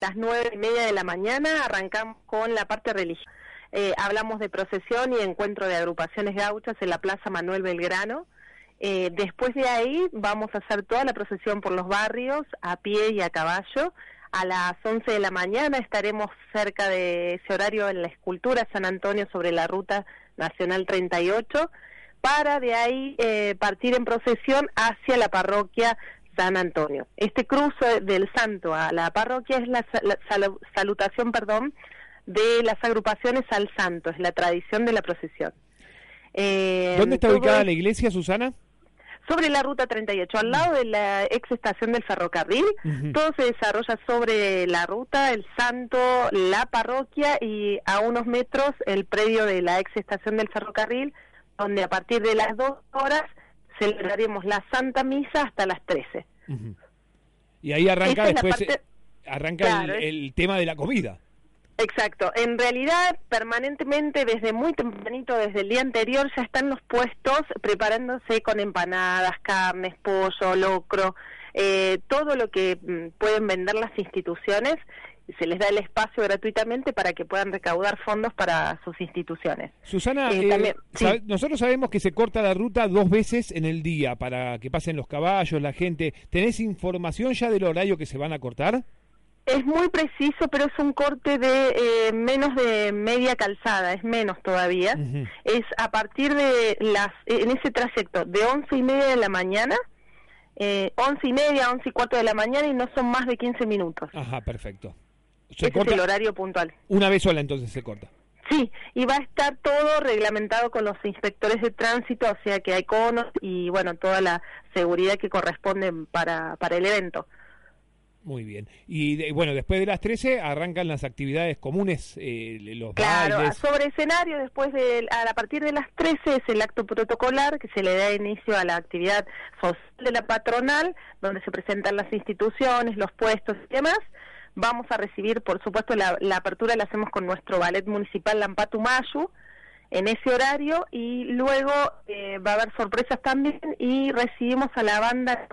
las nueve y media de la mañana arrancamos con la parte religiosa. Eh, hablamos de procesión y encuentro de agrupaciones gauchas en la Plaza Manuel Belgrano. Eh, después de ahí vamos a hacer toda la procesión por los barrios a pie y a caballo. A las 11 de la mañana estaremos cerca de ese horario en la escultura San Antonio sobre la Ruta Nacional 38 para de ahí eh, partir en procesión hacia la parroquia San Antonio. Este cruce del santo a la parroquia es la, salutación, perdón, de las agrupaciones al santo, es la tradición de la procesión. Eh, ¿Dónde está ubicada la iglesia, Susana? Sobre la ruta 38, al lado de la ex estación del ferrocarril. Todo se desarrolla sobre la ruta, el santo, la parroquia y a unos metros el predio de la ex estación del ferrocarril, donde a partir de las dos horas celebraremos la Santa Misa hasta las 13. Y ahí arranca después, eh, arranca el, tema de la comida. Exacto. En realidad, permanentemente, desde muy tempranito, desde el día anterior, ya están los puestos preparándose con empanadas, carnes, pollo, locro, eh, todo lo que mm, pueden vender las instituciones se les da el espacio gratuitamente para que puedan recaudar fondos para sus instituciones. Susana, eh, eh, nosotros sabemos que se corta la ruta dos veces en el día para que pasen los caballos, la gente. ¿Tenés información ya del horario que se van a cortar? Es muy preciso, pero es un corte de eh, menos de media calzada, es menos todavía. Es a partir de las, en ese trayecto, de once y media de la mañana, eh, once y media, once y cuarto de la mañana y no son más de 15 minutos. Ajá, perfecto. Ese es el horario puntual. Una vez sola entonces se corta. Sí, y va a estar todo reglamentado con los inspectores de tránsito, o sea que hay conos y bueno, toda la seguridad que corresponde para, para el evento. Muy bien. Y bueno, después de las 13 arrancan las actividades comunes, eh, los Claro, sobre escenario, después de, a partir de las 13 es el acto protocolar que se le da inicio a la actividad social de la patronal, donde se presentan las instituciones, los puestos y demás. Vamos a recibir, por supuesto, la, apertura la hacemos con nuestro ballet municipal Lampatumayu en ese horario y luego eh, va a haber sorpresas también y recibimos a la banda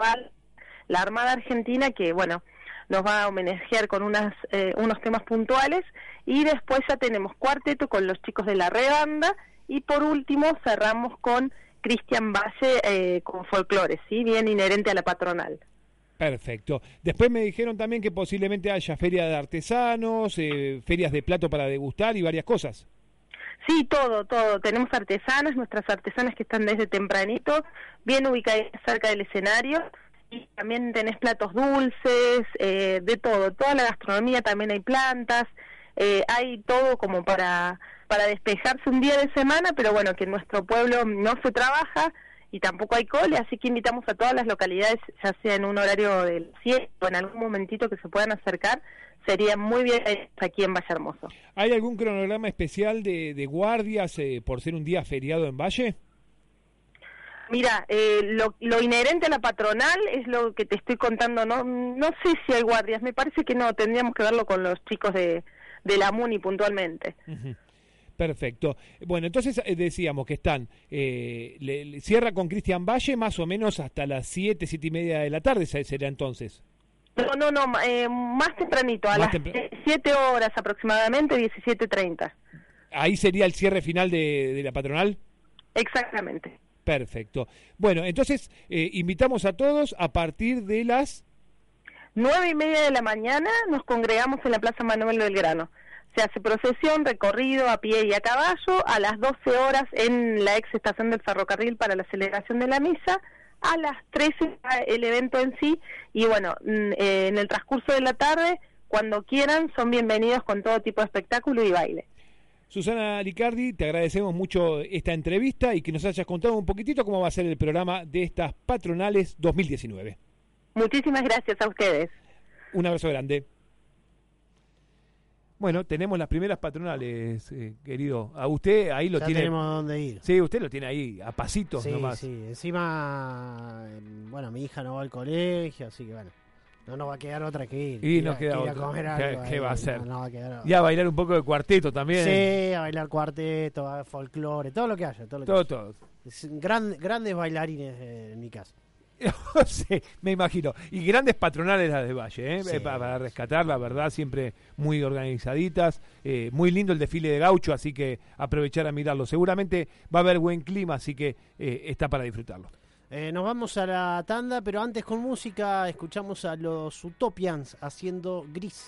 la Armada Argentina, que bueno, nos va a homenajear con unas, eh, unos temas puntuales y después ya tenemos cuarteto con los chicos de la rebanda y por último cerramos con Cristian Valle eh, con folclore, ¿sí? bien inherente a la patronal. Perfecto. Después me dijeron también que posiblemente haya feria de artesanos, eh, ferias de plato para degustar y varias cosas. Sí, todo, todo. Tenemos artesanas, nuestras artesanas que están desde tempranito, bien ubicadas cerca del escenario. Y también tenés platos dulces, eh, de todo. Toda la gastronomía, también hay plantas, eh, hay todo como para, para despejarse un día de semana, pero bueno, que en nuestro pueblo no se trabaja, y tampoco hay cole, así que invitamos a todas las localidades, ya sea en un horario del 7 o en algún momentito que se puedan acercar, sería muy bien aquí en Valle Hermoso. ¿Hay algún cronograma especial de, guardias eh, por ser un día feriado en Valle? Mira, eh, lo, inherente a la patronal es lo que te estoy contando, no no sé si hay guardias, me parece que no, tendríamos que verlo con los chicos de, de la MUNI puntualmente. Perfecto. Bueno, entonces eh, decíamos que están, eh, le, cierra con Cristian Valle más o menos hasta las 7, siete y media de la tarde, sería entonces. No, no, no, eh, más tempranito, a las 7 horas aproximadamente, 17.30. Ahí sería el cierre final de, la patronal. Exactamente. Perfecto. Bueno, entonces invitamos a todos a partir de las... Nueve y media de la mañana nos congregamos en la Plaza Manuel Belgrano. Se hace procesión, recorrido a pie y a caballo, a las 12 horas en la ex estación del ferrocarril para la celebración de la misa, a las 13 el evento en sí, y bueno, mm, eh, en el transcurso de la tarde, cuando quieran, son bienvenidos con todo tipo de espectáculo y baile. Susana Licardi, te agradecemos mucho esta entrevista y que nos hayas contado un poquitito cómo va a ser el programa de estas patronales 2019. Muchísimas gracias a ustedes. Un abrazo grande. Bueno, tenemos las primeras patronales, eh, querido. A usted ahí lo ya tiene. tenemos dónde ir. Sí, usted lo tiene ahí, a pasitos Sí, nomás. sí. Encima, eh, bueno, mi hija no va al colegio, así que bueno, no nos va a quedar otra que ir. Y nos queda que ir a otra. comer ¿Qué- algo qué ahí, va a hacer? no va a quedar Y a bailar un poco de cuarteto también. Sí, a bailar cuarteto, a folclore, todo lo que haya. Todo lo que Todo, haya. todo. Es gran- grandes bailarines eh, en mi casa. sí, me imagino. Y grandes patronales las de Valle, ¿eh? Sí. Para, rescatar, la verdad, siempre muy organizaditas. eh, muy lindo el desfile de gaucho, así que aprovechar a mirarlo. Seguramente va a haber buen clima, así que eh, está para disfrutarlo. Nos vamos a la tanda, pero antes con música escuchamos a los Utopians haciendo gris.